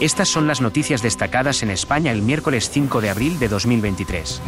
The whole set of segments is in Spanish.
Estas son las noticias destacadas en España el miércoles 5 de abril de 2023.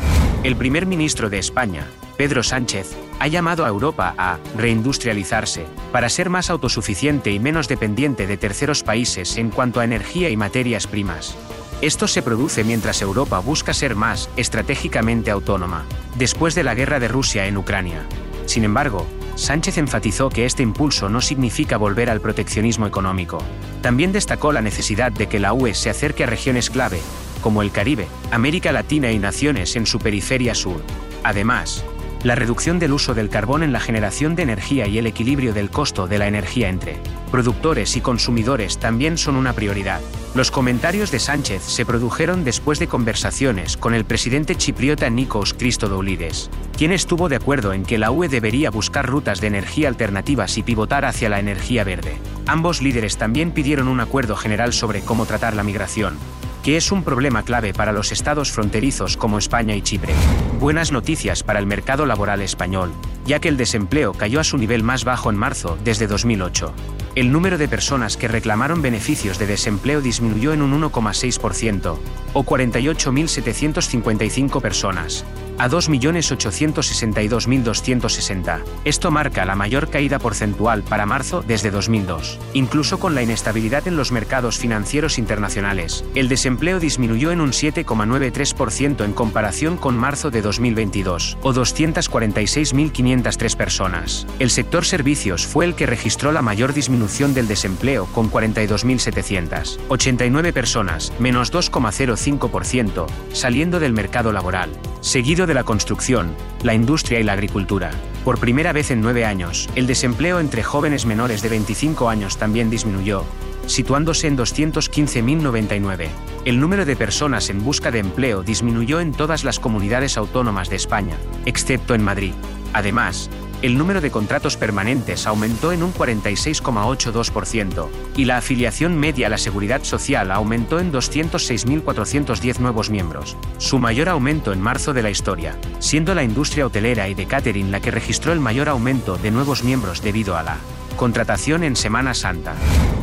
El primer ministro de España, Pedro Sánchez, ha llamado a Europa a reindustrializarse, para ser más autosuficiente y menos dependiente de terceros países en cuanto a energía y materias primas. Esto se produce mientras Europa busca ser más estratégicamente autónoma, después de la guerra de Rusia en Ucrania. Sin embargo, Sánchez enfatizó que este impulso no significa volver al proteccionismo económico. También destacó la necesidad de que la UE se acerque a regiones clave, como el Caribe, América Latina y naciones en su periferia sur. Además, la reducción del uso del carbón en la generación de energía y el equilibrio del costo de la energía entre productores y consumidores también son una prioridad. Los comentarios de Sánchez se produjeron después de conversaciones con el presidente chipriota Nikos Christodoulides, quien estuvo de acuerdo en que la UE debería buscar rutas de energía alternativas y pivotar hacia la energía verde. Ambos líderes también pidieron un acuerdo general sobre cómo tratar la migración, que es un problema clave para los estados fronterizos como España y Chipre. Buenas noticias para el mercado laboral español, ya que el desempleo cayó a su nivel más bajo en marzo desde 2008. El número de personas que reclamaron beneficios de desempleo disminuyó en un 1,6%, o 48.755 personas, a 2.862.260. Esto marca la mayor caída porcentual para marzo desde 2002. Incluso con la inestabilidad en los mercados financieros internacionales, el desempleo disminuyó en un 7,93% en comparación con marzo de 2022, o 246.503 personas. El sector servicios fue el que registró la mayor disminución del desempleo con 42.700. 89 personas, menos 2,05%, saliendo del mercado laboral, seguido de la construcción, la industria y la agricultura. Por primera vez en nueve años, el desempleo entre jóvenes menores de 25 años también disminuyó, situándose en 215.099. El número de personas en busca de empleo disminuyó en todas las comunidades autónomas de España, excepto en Madrid. Además, el número de contratos permanentes aumentó en un 46,82% y la afiliación media a la seguridad social aumentó en 206.410 nuevos miembros, su mayor aumento en marzo de la historia, siendo la industria hotelera y de catering la que registró el mayor aumento de nuevos miembros debido a la contratación en Semana Santa.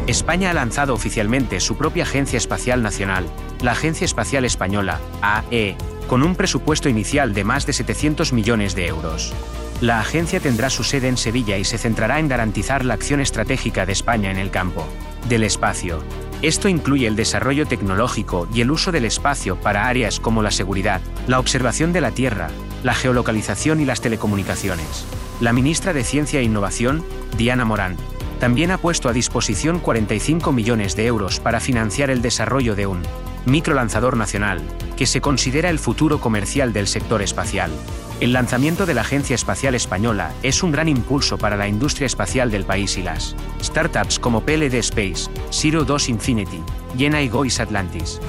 España ha lanzado oficialmente su propia Agencia Espacial Nacional, la Agencia Espacial Española, AE, con un presupuesto inicial de más de 700 millones de euros. La agencia tendrá su sede en Sevilla y se centrará en garantizar la acción estratégica de España en el campo del espacio. Esto incluye el desarrollo tecnológico y el uso del espacio para áreas como la seguridad, la observación de la Tierra, la geolocalización y las telecomunicaciones. La ministra de Ciencia e Innovación, Diana Morán, también ha puesto a disposición 45 millones de euros para financiar el desarrollo de un microlanzador nacional, que se considera el futuro comercial del sector espacial. El lanzamiento de la Agencia Espacial Española es un gran impulso para la industria espacial del país y las startups como PLD Space, Zero 2 Infinity, Jena y Gois Atlantis.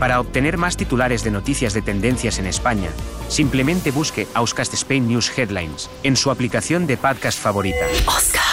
Para obtener más titulares de noticias de tendencias en España, simplemente busque Auscast Spain News Headlines en su aplicación de podcast favorita. Oscar.